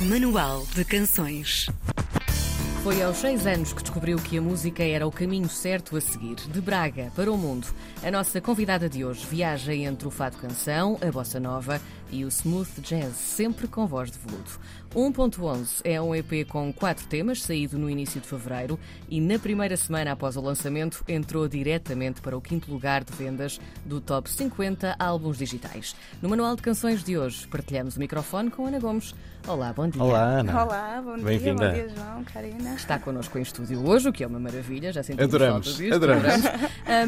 Manual de Canções. Foi aos seis anos que descobriu que a música era o caminho certo a seguir. De Braga para o mundo, a nossa convidada de hoje viaja entre o fado canção, a bossa nova e o smooth jazz, sempre com voz de veludo. 1.11 é um EP com quatro temas, saído no início de fevereiro e na primeira semana após o lançamento entrou diretamente para o quinto lugar de vendas do Top 50 álbuns digitais. No Manual de Canções de hoje partilhamos o microfone com Ana Gomes. Olá, bom dia. Olá, Ana. Olá, bom dia, Bem-vinda. bom dia, João, Karina. Está connosco em estúdio hoje, o que é uma maravilha, já sentimos Adoramos, falta disto. adoramos.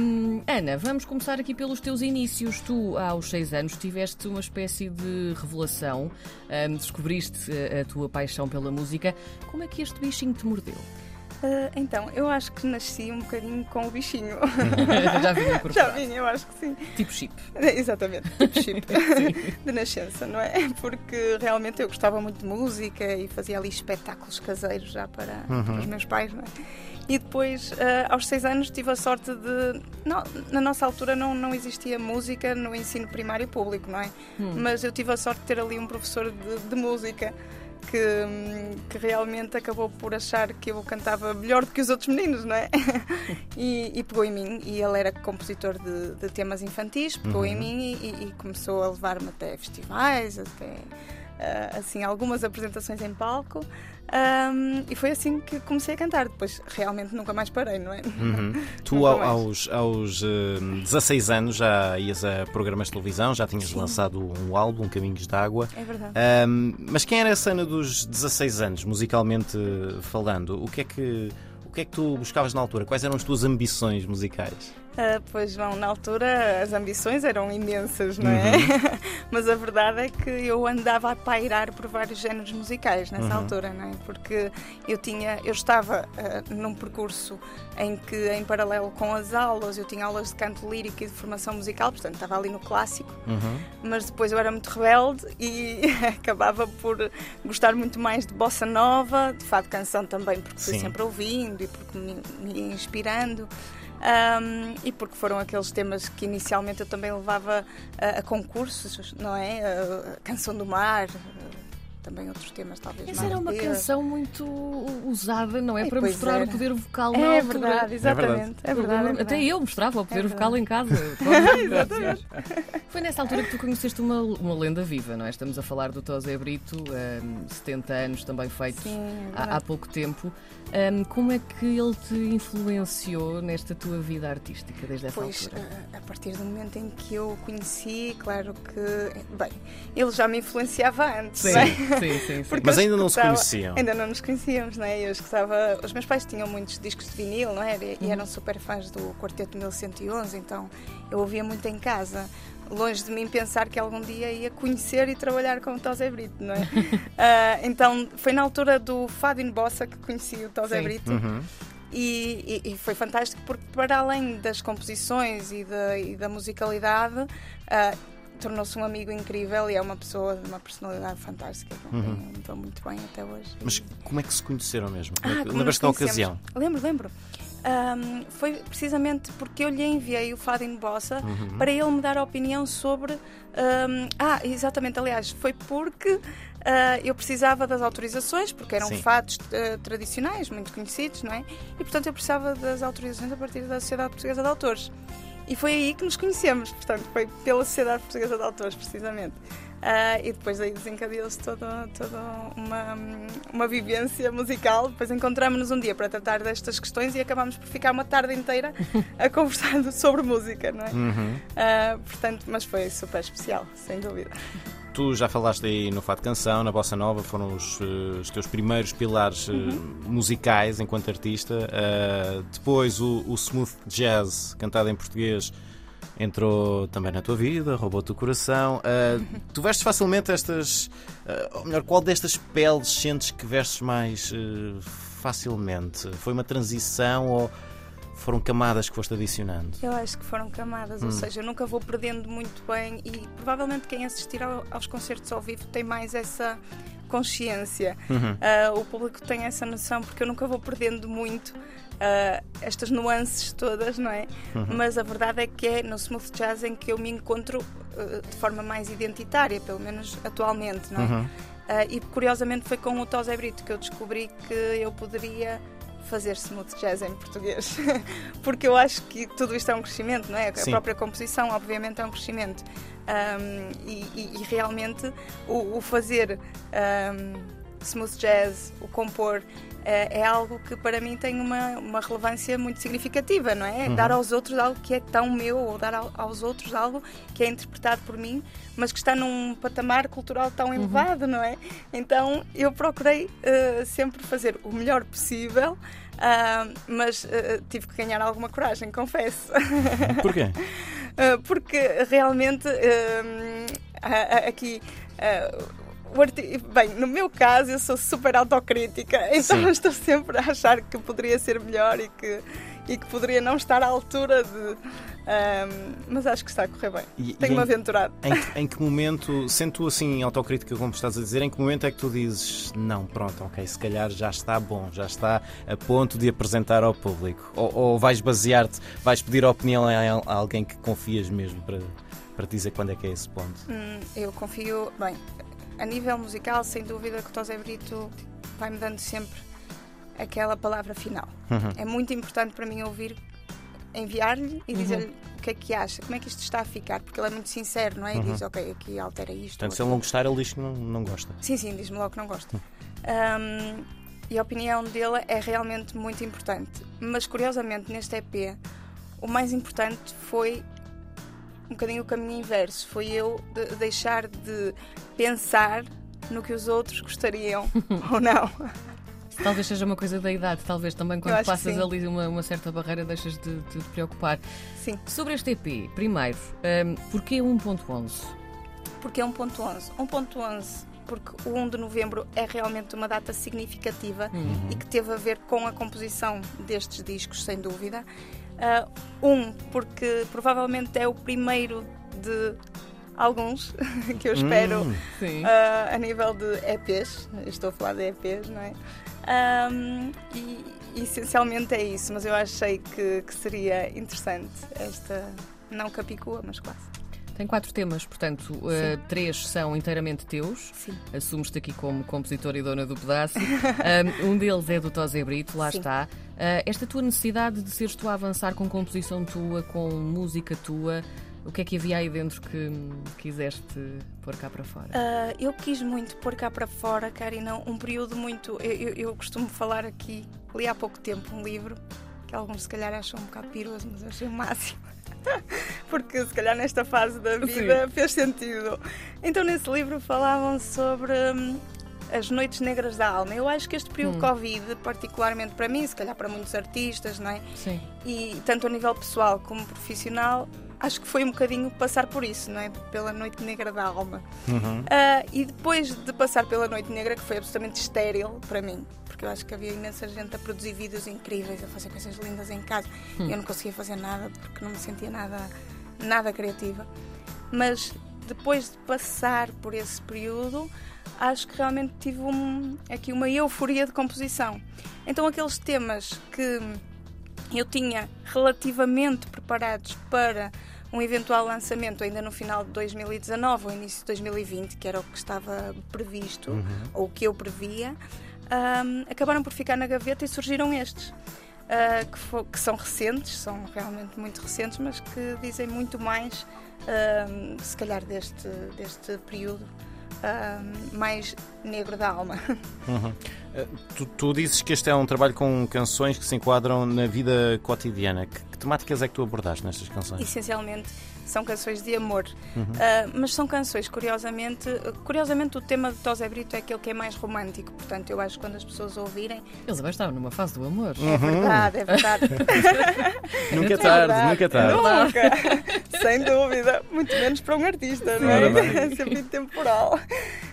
Hum, Ana, vamos começar aqui pelos teus inícios. Tu, aos seis anos, tiveste uma espécie de revelação, hum, descobriste a, a tua paixão pela música. Como é que este bichinho te mordeu? Ah, então, eu acho que nasci um bocadinho com o bichinho. já vinha Já vim, eu acho que sim. Tipo chip. Exatamente, tipo chip de nascença, não é? Porque realmente eu gostava muito de música e fazia ali espetáculos caseiros já para, para os meus pais, não é? E depois, ah, aos seis anos, tive a sorte de. Não, na nossa altura não, não existia música no ensino primário público, não é? Mas eu tive a sorte de ter ali um professor de, de música que, que realmente acabou por achar que eu cantava melhor do que os outros meninos, não é? e, e pegou em mim. E ele era compositor de, de temas infantis, pegou em mim e, e começou a levar-me até festivais, até ah, assim algumas apresentações em palco. Ahm, e foi assim que comecei a cantar. Depois realmente nunca mais parei, não é? Uhum. Tu, ao- aos, aos eh, 16 anos, já ias a programas de televisão, já tinhas Sim. lançado um álbum, Caminhos d'Água. É verdade. Ahm, mas quem era essa Ana dos 16 anos, musicalmente falando? O que é que. O que é que tu buscavas na altura? Quais eram as tuas ambições musicais? Ah, pois João, na altura as ambições eram imensas, não é? Mas a verdade é que eu andava a pairar por vários géneros musicais nessa altura, não é? Porque eu tinha, eu estava ah, num percurso em que, em paralelo com as aulas, eu tinha aulas de canto lírico e de formação musical, portanto estava ali no clássico, Uhum. mas depois eu era muito rebelde e acabava por gostar muito mais de bossa nova, de fado canção também, porque fui Sim. sempre ouvindo e porque me, me inspirando. Ahm, e porque foram aqueles temas que inicialmente eu também levava a, a concursos, não é? A Canção do Mar, também outros temas talvez Essa mais era uma canção muito usada, não é? É, para mostrar era. o poder vocal na É altura. verdade, exatamente. É verdade, é Até verdade. eu mostrava o poder É vocal em casa. Exatamente. Foi nessa altura que tu conheceste uma, uma lenda viva, não é? Estamos a falar do Tosé Brito, hum, 70 anos também feitos Sim, é há, há pouco tempo. Hum, como é que ele te influenciou nesta tua vida artística desde essa Pois, altura? a- a partir do momento em que eu o conheci, claro que. Bem, ele já me influenciava antes, Sim, não é? Sim, sim, Mas ainda não se conheciam. Ainda não nos conhecíamos, não é? Eu escutava. Os meus pais tinham muitos discos de vinil, não é? E, e eram super fãs do Quarteto 1111, então eu ouvia muito em casa. Longe de mim pensar que algum dia ia conhecer e trabalhar com o Tosé Brito, não é? Ah, então foi na altura do Fado in Bossa que conheci o Tosé. Brito. Uhum. E, e- e foi fantástico porque, para além das composições e da, e da musicalidade, ah, tornou-se um amigo incrível e é uma pessoa de uma personalidade fantástica com quem eu me dou muito bem até hoje. Mas como é que se conheceram mesmo? É Ah, Lembras-te da ocasião? Lembro, lembro. Ahm, foi precisamente porque eu lhe enviei o Fado em Bossa Uhum. para ele me dar a opinião sobre. ahm, ah, exatamente, aliás, foi porque ah, eu precisava das autorizações, porque eram Sim. fados ah, tradicionais, muito conhecidos, não é? E portanto eu precisava das autorizações a partir da Sociedade Portuguesa de Autores. E foi aí que nos conhecemos, portanto, foi pela Sociedade Portuguesa de Autores, precisamente. Ah, e depois aí desencadeou-se toda, toda uma, uma vivência musical. Depois encontramos-nos um dia para tratar destas questões e acabámos por ficar uma tarde inteira a conversar sobre música, não é? Uhum. Ah, portanto, mas foi super especial, sem dúvida. Tu já falaste aí no Fado Canção, na Bossa Nova, foram os, eh, os teus primeiros pilares eh, musicais enquanto artista. Eh, depois o, o smooth jazz, cantado em português, entrou também na tua vida, roubou-te o coração. Eh, tu vestes facilmente estas. eh, ou melhor, qual destas peles sentes que vestes mais facilmente? Foi uma transição ou foram camadas que foste adicionando? Eu acho que foram camadas, ou seja, eu nunca vou perdendo muito bem e provavelmente quem assistir ao- aos concertos ao vivo tem mais essa consciência. Ah, o público tem essa noção porque eu nunca vou perdendo muito ah, estas nuances todas, não é? Mas a verdade é que é no smooth jazz em que eu me encontro ah, de forma mais identitária, pelo menos atualmente, não é? e curiosamente foi com o Tosé Brito que eu descobri que eu poderia fazer smooth jazz em português. Porque eu acho que tudo isto é um crescimento, não é? Sim. A própria composição, obviamente, é um crescimento. Um, e, e, e, realmente o, o fazer um, smooth jazz, o compor, é, é, algo que para mim tem uma, uma relevância muito significativa, não é? Uhum. Dar aos outros algo que é tão meu, ou dar aos outros algo que é interpretado por mim, mas que está num patamar cultural tão uhum. elevado, não é? Então eu procurei uh, sempre fazer o melhor possível, uh, mas uh, tive que ganhar alguma coragem, confesso. Porquê? porque realmente aqui Bem, no meu caso, eu sou super autocrítica, então Sim. estou sempre a achar que poderia ser melhor e que, e que poderia não estar à altura de. Um, mas acho que está a correr bem. Tenho-me aventurado. Em, em, que momento, sendo tu assim autocrítica, como estás a dizer, em que momento é que tu dizes não, pronto, ok, se calhar já está bom, já está a ponto de apresentar ao público? Ou, ou vais basear-te, vais pedir a opinião a alguém que confias mesmo para, para dizer quando é que é esse ponto? Hum, eu confio, bem, a nível musical, sem dúvida que o Tosé Brito vai-me dando sempre aquela palavra final. Uhum. É muito importante para mim ouvir, enviar-lhe e uhum. dizer-lhe o que é que acha, como é que isto está a ficar, porque ele é muito sincero, não é? E uhum. diz, ok, aqui altera isto. Portanto, se ele não gostar, ele diz que não, não gosta. Sim, sim, diz-me logo que não gosta. Um, e a opinião dele é realmente muito importante. Mas curiosamente, neste EP, o mais importante foi um bocadinho o caminho inverso. Foi eu de deixar de pensar no que os outros gostariam ou não. Talvez seja uma coisa da idade, talvez também quando passas ali uma, uma, certa barreira deixas de, de, te preocupar. Sim. Sobre este EP, primeiro, um, porquê 1.11? Porquê 1.11? 1.11 porque o 1 de novembro é realmente uma data significativa uhum. e que teve a ver com a composição destes discos, sem dúvida. Uh, um, porque provavelmente é o primeiro de alguns que eu espero hum, uh, a nível de EPs. Estou a falar de EPs, não é? Um, e, essencialmente é isso, mas eu achei que, que seria interessante esta, não capicua, mas quase. Tem quatro temas, portanto, uh, três são inteiramente teus. Sim. Assumes-te aqui como compositora e dona do pedaço. um, deles é do Tosé Brito, lá Sim. está. Uh, esta tua necessidade de seres tu a avançar com composição tua, com música tua, o que é que havia aí dentro que quiseste pôr cá para fora? Uh, eu quis muito pôr cá para fora, Karina, um período muito. Eu, eu, eu, costumo falar aqui, li há pouco tempo um livro, que alguns se calhar acham um bocado piroso, mas eu achei o máximo. porque se calhar nesta fase da vida Sim. fez sentido. Então nesse livro falavam sobre hum, as noites negras da alma. Eu acho que este período hum. Covid, particularmente para mim, se calhar para muitos artistas, não é? Sim. E tanto a nível pessoal como profissional, acho que foi um bocadinho passar por isso, não é? Pela noite negra da alma. Uhum. Uh, e depois de passar pela noite negra, que foi absolutamente estéril para mim, porque eu acho que havia imensa gente a produzir vídeos incríveis, a fazer coisas lindas em casa. Hum. Eu não conseguia fazer nada porque não me sentia nada, nada criativa. Mas depois de passar por esse período, acho que realmente tive um, aqui uma euforia de composição. Então, aqueles temas que eu tinha relativamente preparados para um eventual lançamento ainda no final de 2019 ou início de 2020, que era o que estava previsto, uhum. ou o que eu previa, um, acabaram por ficar na gaveta e surgiram estes. Uh, que, for, que, são recentes, são realmente muito recentes, mas que dizem muito mais, uh, se calhar, deste, deste período uh, mais negro da alma. Uhum. Tu, tu, dizes que este é um trabalho com canções que se enquadram na vida cotidiana. Que, que temáticas é que tu abordaste nestas canções? Essencialmente são canções de amor. Uhum. Uh, mas são canções, curiosamente, curiosamente o tema de Tosé Brito é aquele que é mais romântico, portanto eu acho que quando as pessoas ouvirem. Eles agora estavam numa fase do amor. É uhum. verdade, é verdade. nunca é tarde, verdade. nunca tarde. Nunca, sem dúvida, muito menos para um artista, não é? É sempre intemporal.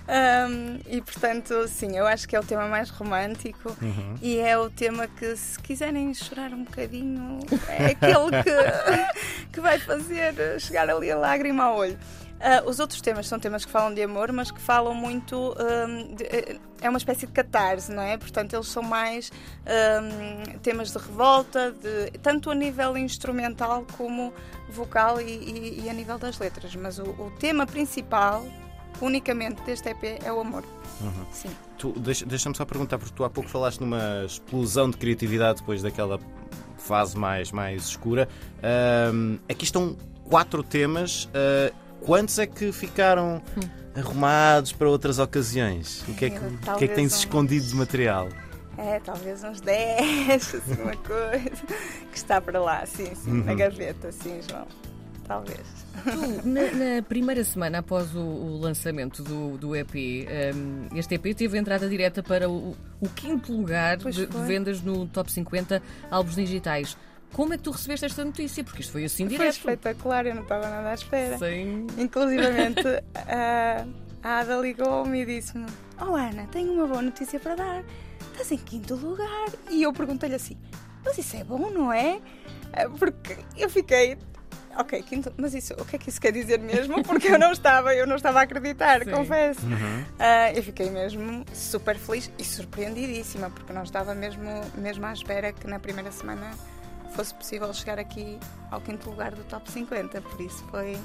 Um, e portanto, sim, eu acho que é o tema mais romântico uhum. e é o tema que, se quiserem chorar um bocadinho, é aquele que, que vai fazer chegar ali a lágrima ao olho. Uh, os outros temas são temas que falam de amor, mas que falam muito. Um, de, é uma espécie de catarse, não é? Portanto, eles são mais um, temas de revolta, de, tanto a nível instrumental como vocal e, e, e a nível das letras. Mas o, o tema principal unicamente deste EP é o amor. Uhum. Sim. Deixa-me só perguntar, porque tu há pouco falaste numa explosão de criatividade depois daquela fase mais, mais escura. Uh, aqui estão quatro temas. Uh, quantos é que ficaram hum. arrumados para outras ocasiões? O que é que, o que, é que tem-se escondido de material? É, talvez uns 10, assim, uma coisa que está para lá, sim, sim, uhum. na gaveta, sim, João. Talvez. Tu, na, na, primeira semana após o, o lançamento do, do EP, um, este EP teve entrada direta para o, o quinto lugar de, de, vendas no Top 50 álbuns digitais. Como é que tu recebeste esta notícia? Porque isto foi assim direto. Foi espetacular, eu não estava nada à espera. Sim. Inclusivamente, a, a Ada ligou-me e disse-me: Oh Ana, tenho uma boa notícia para dar estás em quinto lugar. E eu perguntei-lhe assim, mas isso é bom, não é? Eh, porque eu fiquei, ok, quinto, mas isso, o que é que isso quer dizer mesmo? Porque eu não estava, eu não estava a acreditar, Sim. confesso. Uhum. Uh, eu fiquei mesmo super feliz e surpreendidíssima, porque não estava mesmo, mesmo à espera que na primeira semana fosse possível chegar aqui ao quinto lugar do top 50, por isso foi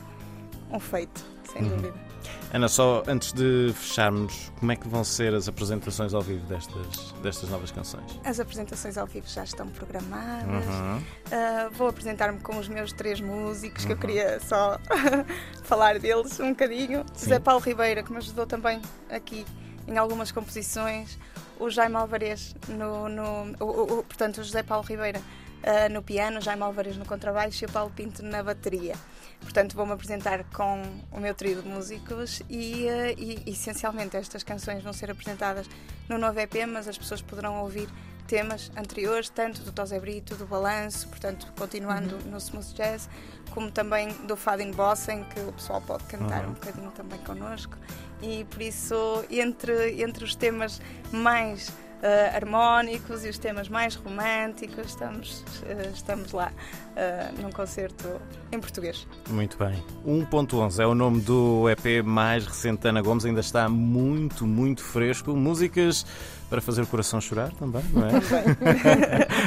um feito, sem uhum. dúvida. Ana, só antes de fecharmos, como é que vão ser as apresentações ao vivo destas, destas novas canções? As apresentações ao vivo já estão programadas. Uhum. Uh, vou apresentar-me com os meus três músicos, uhum. que eu uhum. queria só falar deles um bocadinho. Sim. José Paulo Ribeira, que me ajudou também aqui em algumas composições. O Jaime Alvarez, no, no o, o, portanto, o José Paulo Ribeira uh, no piano, Jaime Alvarez no contrabaixo e o Paulo Pinto na bateria. Portanto, vou-me apresentar com o meu trio de músicos e, uh, e, essencialmente estas canções vão ser apresentadas no novo EP, mas as pessoas poderão ouvir temas anteriores, tanto do Tosé Brito, do Balanço, portanto, continuando uhum. no Smooth Jazz, como também do Fado in Bossa, em que o pessoal pode cantar uhum. um bocadinho também connosco. E por isso, entre, entre os temas mais uh, harmónicos e os temas mais românticos. Estamos, uh, estamos lá uh, num concerto em português. Muito bem. 1.11 é o nome do EP mais recente da Ana Gomes, ainda está muito, muito fresco. Músicas para fazer o coração chorar também, não é?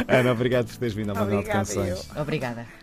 Ana, obrigado por teres vindo ao Manual de Canções. Eu. Obrigada.